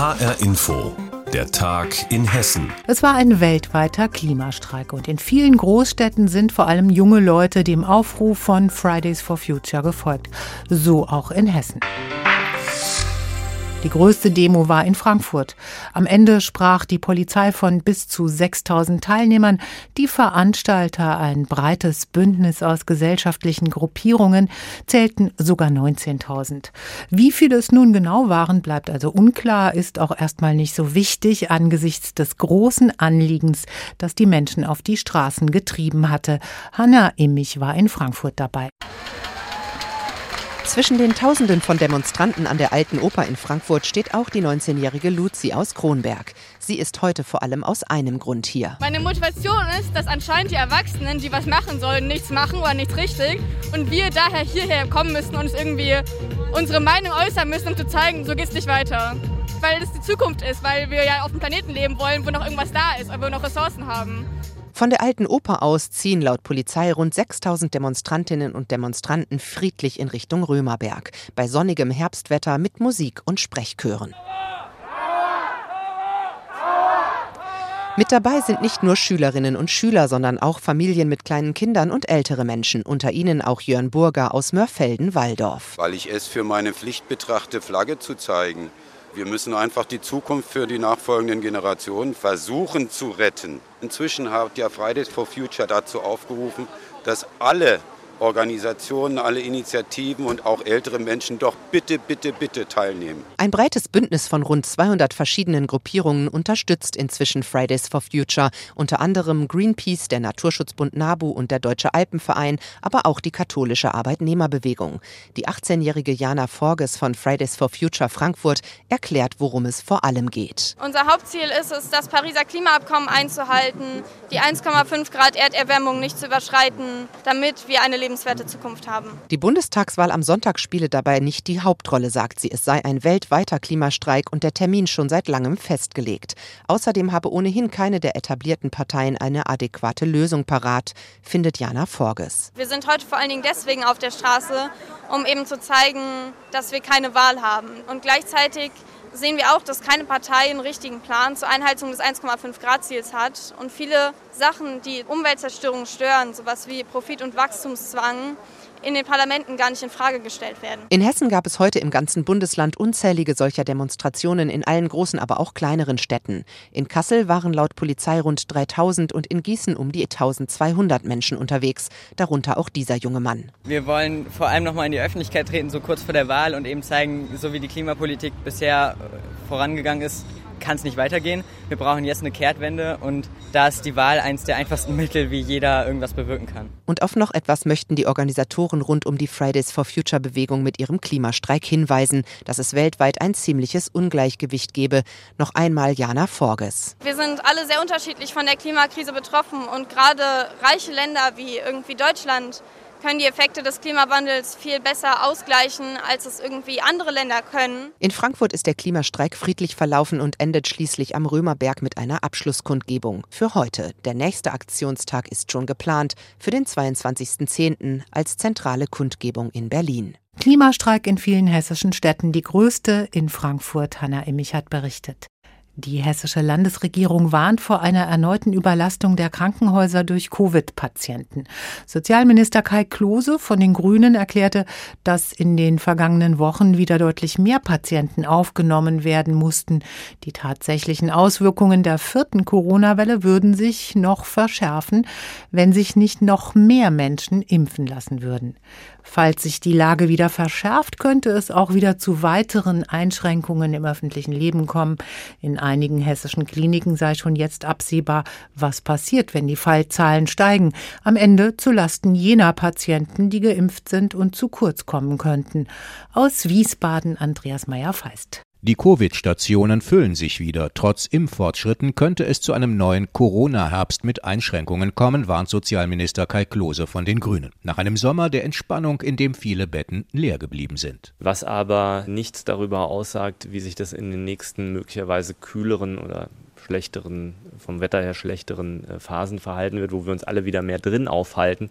HR Info. Der Tag in Hessen. Es war ein weltweiter Klimastreik und in vielen Großstädten sind vor allem junge Leute dem Aufruf von Fridays for Future gefolgt. So auch in Hessen. Die größte Demo war in Frankfurt. Am Ende sprach die Polizei von bis zu 6000 Teilnehmern. Die Veranstalter, ein breites Bündnis aus gesellschaftlichen Gruppierungen, zählten sogar 19.000. Wie viele es nun genau waren, bleibt also unklar, ist auch erstmal nicht so wichtig angesichts des großen Anliegens, das die Menschen auf die Straßen getrieben hatte. Hanna Immich war in Frankfurt dabei. Zwischen den Tausenden von Demonstranten an der Alten Oper in Frankfurt steht auch die 19-jährige Luzi aus Kronberg. Sie ist heute vor allem aus einem Grund hier. Meine Motivation ist, dass anscheinend die Erwachsenen, die was machen sollen, nichts machen oder nichts richtig und wir daher hierher kommen müssen und uns irgendwie unsere Meinung äußern müssen, um zu zeigen, so geht es nicht weiter. Weil es die Zukunft ist, weil wir ja auf einem Planeten leben wollen, wo noch irgendwas da ist, wo wir noch Ressourcen haben. Von der alten Oper aus ziehen laut Polizei rund 6000 Demonstrantinnen und Demonstranten friedlich in Richtung Römerberg, bei sonnigem Herbstwetter mit Musik und Sprechchören. Mit dabei sind nicht nur Schülerinnen und Schüler, sondern auch Familien mit kleinen Kindern und ältere Menschen, unter ihnen auch Jörn Burger aus Mörfelden-Walldorf. Weil ich es für meine Pflicht betrachte, Flagge zu zeigen. Wir müssen einfach die Zukunft für die nachfolgenden Generationen versuchen zu retten. Inzwischen hat ja Fridays for Future dazu aufgerufen, dass alle Organisationen, alle Initiativen und auch ältere Menschen doch bitte, bitte, bitte teilnehmen. Ein breites Bündnis von rund 200 verschiedenen Gruppierungen unterstützt inzwischen Fridays for Future, unter anderem Greenpeace, der Naturschutzbund NABU und der Deutsche Alpenverein, aber auch die katholische Arbeitnehmerbewegung. Die 18-jährige Jana Forges von Fridays for Future Frankfurt erklärt, worum es vor allem geht. Unser Hauptziel ist es, das Pariser Klimaabkommen einzuhalten, die 1,5 Grad Erderwärmung nicht zu überschreiten, damit wir eine lebenswerte Zukunft haben. Die Bundestagswahl am Sonntag spiele dabei nicht die Hauptrolle, sagt sie. Es sei ein weltweiter Klimastreik und der Termin schon seit langem festgelegt. Außerdem habe ohnehin keine der etablierten Parteien eine adäquate Lösung parat, findet Jana Forges. Wir sind heute vor allen Dingen deswegen auf der Straße, um eben zu zeigen, dass wir keine Wahl haben. Und gleichzeitig sehen wir auch, dass keine Partei einen richtigen Plan zur Einhaltung des 1,5 Grad Ziels hat. Und viele Sachen, die Umweltzerstörung stören, sowas wie Profit- und Wachstumszwang, in den Parlamenten gar nicht in Frage gestellt werden. In Hessen gab es heute im ganzen Bundesland unzählige solcher Demonstrationen in allen großen, aber auch kleineren Städten. In Kassel waren laut Polizei rund 3000 und in Gießen um die 1200 Menschen unterwegs, darunter auch dieser junge Mann. Wir wollen vor allem noch mal in die Öffentlichkeit treten, so kurz vor der Wahl und eben zeigen, so wie die Klimapolitik bisher vorangegangen ist, kann es nicht weitergehen. Wir brauchen jetzt eine Kehrtwende und da ist die Wahl eines der einfachsten Mittel, wie jeder irgendwas bewirken kann. Und auf noch etwas möchten die Organisatoren rund um die Fridays for Future Bewegung mit ihrem Klimastreik hinweisen, dass es weltweit ein ziemliches Ungleichgewicht gebe. Noch einmal Jana Forges. Wir sind alle sehr unterschiedlich von der Klimakrise betroffen und gerade reiche Länder wie irgendwie Deutschland können die Effekte des Klimawandels viel besser ausgleichen, als es irgendwie andere Länder können. In Frankfurt ist der Klimastreik friedlich verlaufen und endet schließlich am Römerberg mit einer Abschlusskundgebung. Für heute. Der nächste Aktionstag ist schon geplant, für den 22.10. als zentrale Kundgebung in Berlin. Klimastreik in vielen hessischen Städten, die größte in Frankfurt. Hanna Immich hat berichtet. Die hessische Landesregierung warnt vor einer erneuten Überlastung der Krankenhäuser durch Covid-Patienten. Sozialminister Kai Klose von den Grünen erklärte, dass in den vergangenen Wochen wieder deutlich mehr Patienten aufgenommen werden mussten. Die tatsächlichen Auswirkungen der vierten Corona-Welle würden sich noch verschärfen, wenn sich nicht noch mehr Menschen impfen lassen würden. Falls sich die Lage wieder verschärft, könnte es auch wieder zu weiteren Einschränkungen im öffentlichen Leben kommen. In einigen hessischen Kliniken sei schon jetzt absehbar, was passiert, wenn die Fallzahlen steigen. Am Ende zu Lasten jener Patienten, die geimpft sind und zu kurz kommen könnten. Aus Wiesbaden Andreas Meyer-Feist. Die Covid-Stationen füllen sich wieder. Trotz Impffortschritten könnte es zu einem neuen Corona-Herbst mit Einschränkungen kommen, warnt Sozialminister Kai Klose von den Grünen. Nach einem Sommer der Entspannung, in dem viele Betten leer geblieben sind. Was aber nichts darüber aussagt, wie sich das in den nächsten möglicherweise kühleren oder schlechteren, vom Wetter her schlechteren äh, Phasen verhalten wird, wo wir uns alle wieder mehr drin aufhalten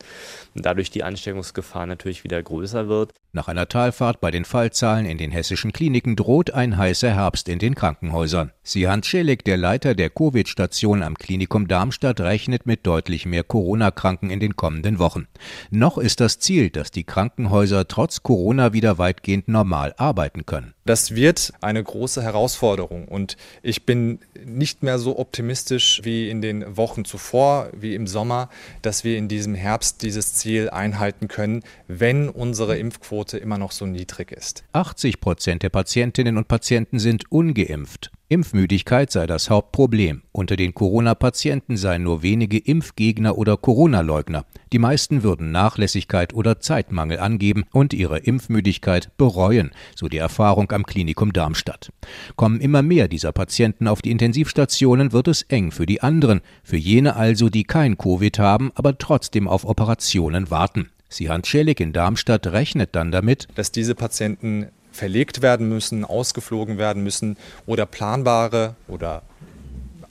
und dadurch die Ansteckungsgefahr natürlich wieder größer wird. Nach einer Talfahrt bei den Fallzahlen in den hessischen Kliniken droht ein heißer Herbst in den Krankenhäusern. Sihan Celik, der Leiter der Covid-Station am Klinikum Darmstadt, rechnet mit deutlich mehr Corona-Kranken in den kommenden Wochen. Noch ist das Ziel, dass die Krankenhäuser trotz Corona wieder weitgehend normal arbeiten können. Das wird eine große Herausforderung und ich bin nicht mehr so optimistisch wie in den Wochen zuvor, wie im Sommer, dass wir in diesem Herbst dieses Ziel einhalten können, wenn unsere Impfquote immer noch so niedrig ist. 80 Prozent der Patientinnen und Patienten sind ungeimpft. Impfmüdigkeit sei das Hauptproblem. Unter den Corona-Patienten seien nur wenige Impfgegner oder Corona-Leugner. Die meisten würden Nachlässigkeit oder Zeitmangel angeben und ihre Impfmüdigkeit bereuen, so die Erfahrung am Klinikum Darmstadt. Kommen immer mehr dieser Patienten auf die Intensivstationen, wird es eng für die anderen, für jene also, die kein Covid haben, aber trotzdem auf Operationen warten. Sihan Celik in Darmstadt rechnet dann damit, dass diese Patienten verlegt werden müssen, ausgeflogen werden müssen oder planbare oder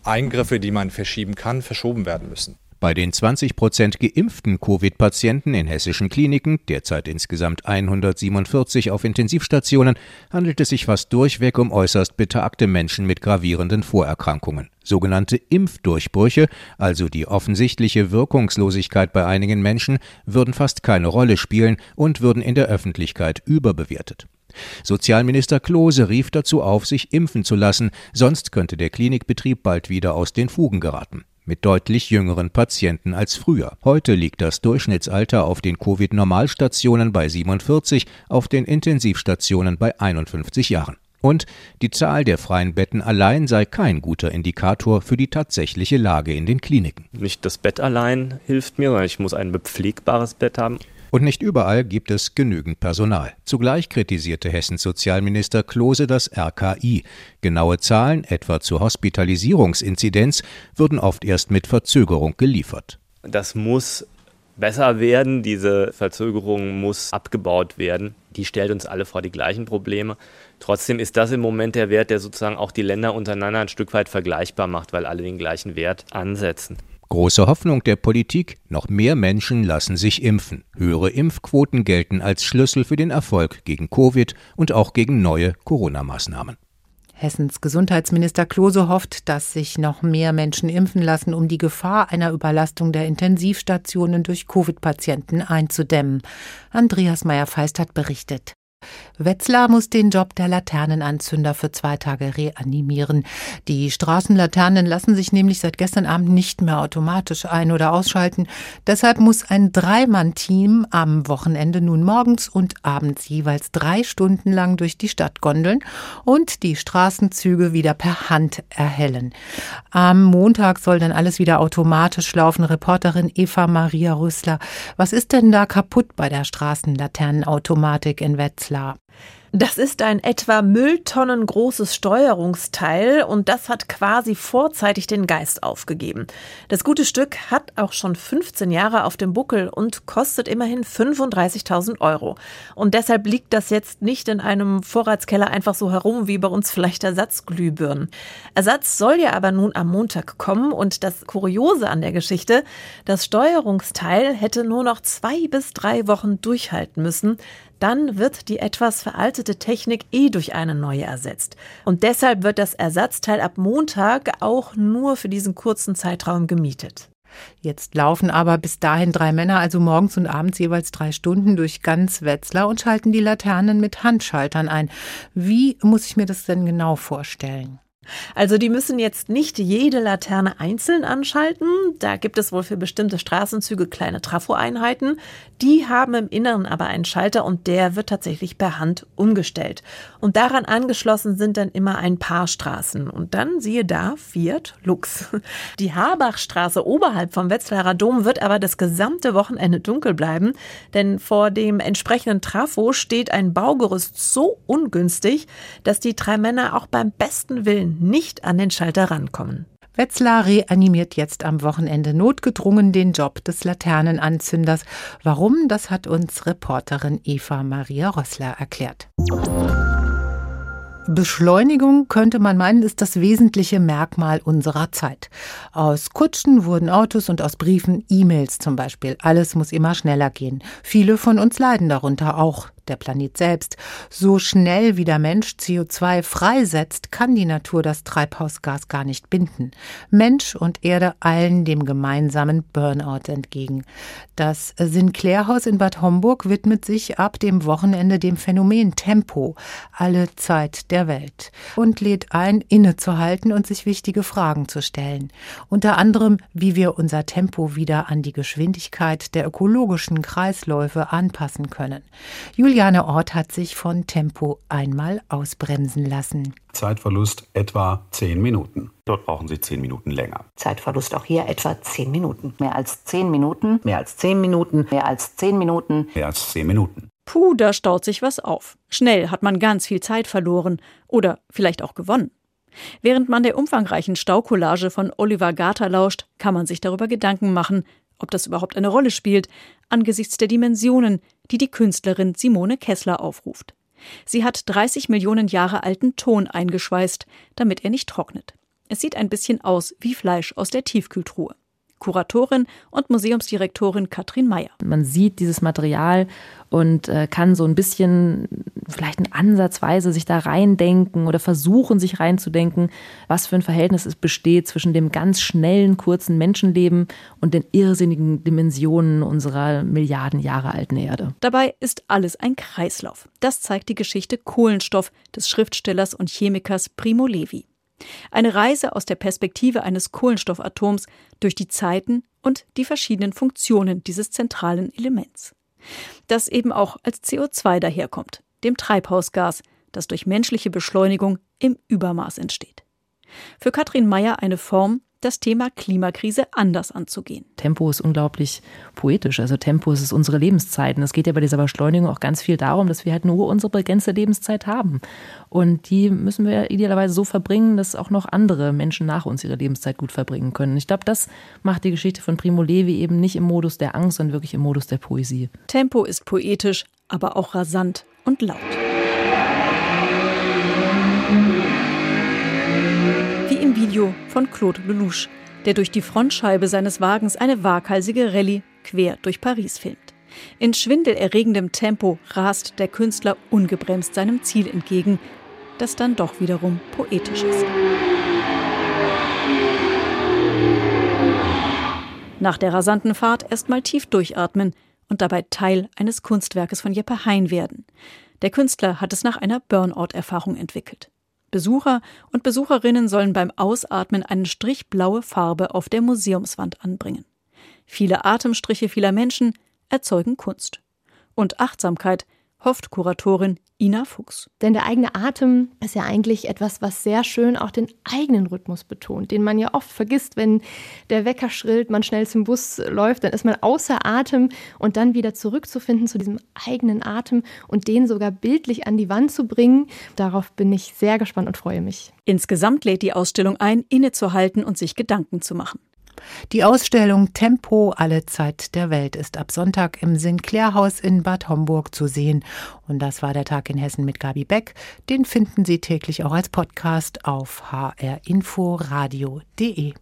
Eingriffe, die man verschieben kann, verschoben werden müssen. Bei den 20 Prozent geimpften Covid-Patienten in hessischen Kliniken, derzeit insgesamt 147 auf Intensivstationen, handelt es sich fast durchweg um äußerst betagte Menschen mit gravierenden Vorerkrankungen. Sogenannte Impfdurchbrüche, also die offensichtliche Wirkungslosigkeit bei einigen Menschen, würden fast keine Rolle spielen und würden in der Öffentlichkeit überbewertet. Sozialminister Klose rief dazu auf, sich impfen zu lassen, sonst könnte der Klinikbetrieb bald wieder aus den Fugen geraten mit deutlich jüngeren Patienten als früher. Heute liegt das Durchschnittsalter auf den Covid-Normalstationen bei 47, auf den Intensivstationen bei 51 Jahren. Und die Zahl der freien Betten allein sei kein guter Indikator für die tatsächliche Lage in den Kliniken. Nicht das Bett allein hilft mir, sondern ich muss ein bepflegbares Bett haben. Und nicht überall gibt es genügend Personal. Zugleich kritisierte Hessens Sozialminister Klose das RKI. Genaue Zahlen, etwa zur Hospitalisierungsinzidenz, würden oft erst mit Verzögerung geliefert. Das muss besser werden, diese Verzögerung muss abgebaut werden. Die stellt uns alle vor die gleichen Probleme. Trotzdem ist das im Moment der Wert, der sozusagen auch die Länder untereinander ein Stück weit vergleichbar macht, weil alle den gleichen Wert ansetzen. Große Hoffnung der Politik, noch mehr Menschen lassen sich impfen. Höhere Impfquoten gelten als Schlüssel für den Erfolg gegen Covid und auch gegen neue Corona-Maßnahmen. Hessens Gesundheitsminister Klose hofft, dass sich noch mehr Menschen impfen lassen, um die Gefahr einer Überlastung der Intensivstationen durch Covid-Patienten einzudämmen. Andreas Meyer-Feist hat berichtet. Wetzlar muss den Job der Laternenanzünder für zwei Tage reanimieren. Die Straßenlaternen lassen sich nämlich seit gestern Abend nicht mehr automatisch ein- oder ausschalten. Deshalb muss ein Dreimann-Team am Wochenende nun morgens und abends jeweils drei Stunden lang durch die Stadt gondeln und die Straßenzüge wieder per Hand erhellen. Am Montag soll dann alles wieder automatisch laufen. Reporterin Eva Maria Rüssler. Was ist denn da kaputt bei der Straßenlaternenautomatik in Wetzlar? Das ist ein etwa Mülltonnen großes Steuerungsteil und das hat quasi vorzeitig den Geist aufgegeben. Das gute Stück hat auch schon 15 Jahre auf dem Buckel und kostet immerhin 35.000 Euro. Und deshalb liegt das jetzt nicht in einem Vorratskeller einfach so herum wie bei uns vielleicht Ersatzglühbirnen. Ersatz soll ja aber nun am Montag kommen und das Kuriose an der Geschichte, das Steuerungsteil hätte nur noch zwei bis drei Wochen durchhalten müssen dann wird die etwas veraltete Technik eh durch eine neue ersetzt. Und deshalb wird das Ersatzteil ab Montag auch nur für diesen kurzen Zeitraum gemietet. Jetzt laufen aber bis dahin drei Männer, also morgens und abends jeweils drei Stunden durch ganz Wetzlar und schalten die Laternen mit Handschaltern ein. Wie muss ich mir das denn genau vorstellen? Also die müssen jetzt nicht jede Laterne einzeln anschalten. Da gibt es wohl für bestimmte Straßenzüge kleine Trafo-Einheiten. Die haben im Inneren aber einen Schalter und der wird tatsächlich per Hand umgestellt. Und daran angeschlossen sind dann immer ein paar Straßen. Und dann siehe da Fiat Lux. Die Habachstraße oberhalb vom Wetzlarer Dom wird aber das gesamte Wochenende dunkel bleiben, denn vor dem entsprechenden Trafo steht ein Baugerüst so ungünstig, dass die drei Männer auch beim besten Willen nicht an den Schalter rankommen. Wetzlar reanimiert jetzt am Wochenende notgedrungen den Job des Laternenanzünders. Warum, das hat uns Reporterin Eva Maria Rossler erklärt. Beschleunigung könnte man meinen, ist das wesentliche Merkmal unserer Zeit. Aus Kutschen wurden Autos und aus Briefen E-Mails zum Beispiel. Alles muss immer schneller gehen. Viele von uns leiden darunter auch der Planet selbst. So schnell wie der Mensch CO2 freisetzt, kann die Natur das Treibhausgas gar nicht binden. Mensch und Erde eilen dem gemeinsamen Burnout entgegen. Das Sinclair-Haus in Bad Homburg widmet sich ab dem Wochenende dem Phänomen Tempo, alle Zeit der Welt, und lädt ein, innezuhalten und sich wichtige Fragen zu stellen. Unter anderem, wie wir unser Tempo wieder an die Geschwindigkeit der ökologischen Kreisläufe anpassen können. Julia Juliane Ort hat sich von Tempo einmal ausbremsen lassen. Zeitverlust etwa 10 Minuten. Dort brauchen Sie 10 Minuten länger. Zeitverlust auch hier etwa 10 Minuten. Mehr als 10 Minuten, mehr als 10 Minuten, mehr als 10 Minuten. Mehr als 10 Minuten. Puh, da staut sich was auf. Schnell hat man ganz viel Zeit verloren oder vielleicht auch gewonnen. Während man der umfangreichen Staukollage von Oliver Garter lauscht, kann man sich darüber Gedanken machen, ob das überhaupt eine Rolle spielt, angesichts der Dimensionen, die die Künstlerin Simone Kessler aufruft. Sie hat 30 Millionen Jahre alten Ton eingeschweißt, damit er nicht trocknet. Es sieht ein bisschen aus wie Fleisch aus der Tiefkühltruhe. Kuratorin und Museumsdirektorin Katrin Meyer. Man sieht dieses Material und äh, kann so ein bisschen vielleicht in Ansatzweise sich da reindenken oder versuchen, sich reinzudenken, was für ein Verhältnis es besteht zwischen dem ganz schnellen, kurzen Menschenleben und den irrsinnigen Dimensionen unserer Milliarden Jahre alten Erde. Dabei ist alles ein Kreislauf. Das zeigt die Geschichte Kohlenstoff des Schriftstellers und Chemikers Primo Levi. Eine Reise aus der Perspektive eines Kohlenstoffatoms durch die Zeiten und die verschiedenen Funktionen dieses zentralen Elements. Das eben auch als CO2 daherkommt, dem Treibhausgas, das durch menschliche Beschleunigung im Übermaß entsteht. Für Katrin Meyer eine Form, das Thema Klimakrise anders anzugehen. Tempo ist unglaublich poetisch. Also Tempo ist unsere Lebenszeit. Und es geht ja bei dieser Beschleunigung auch ganz viel darum, dass wir halt nur unsere begrenzte Lebenszeit haben. Und die müssen wir idealerweise so verbringen, dass auch noch andere Menschen nach uns ihre Lebenszeit gut verbringen können. Ich glaube, das macht die Geschichte von Primo Levi eben nicht im Modus der Angst, sondern wirklich im Modus der Poesie. Tempo ist poetisch, aber auch rasant und laut. Video von Claude Lelouch, der durch die Frontscheibe seines Wagens eine waghalsige Rallye quer durch Paris filmt. In schwindelerregendem Tempo rast der Künstler ungebremst seinem Ziel entgegen, das dann doch wiederum poetisch ist. Nach der rasanten Fahrt erstmal tief durchatmen und dabei Teil eines Kunstwerkes von Jeppe Hein werden. Der Künstler hat es nach einer Burnout-Erfahrung entwickelt. Besucher und Besucherinnen sollen beim Ausatmen einen Strich blaue Farbe auf der Museumswand anbringen. Viele Atemstriche vieler Menschen erzeugen Kunst. Und Achtsamkeit hofft Kuratorin Ina Fuchs. Denn der eigene Atem ist ja eigentlich etwas, was sehr schön auch den eigenen Rhythmus betont, den man ja oft vergisst, wenn der Wecker schrillt, man schnell zum Bus läuft, dann ist man außer Atem und dann wieder zurückzufinden zu diesem eigenen Atem und den sogar bildlich an die Wand zu bringen. Darauf bin ich sehr gespannt und freue mich. Insgesamt lädt die Ausstellung ein, innezuhalten und sich Gedanken zu machen. Die Ausstellung Tempo alle Zeit der Welt ist ab Sonntag im Sinclair-Haus in Bad Homburg zu sehen. Und das war der Tag in Hessen mit Gabi Beck. Den finden Sie täglich auch als Podcast auf hrinforadio.de.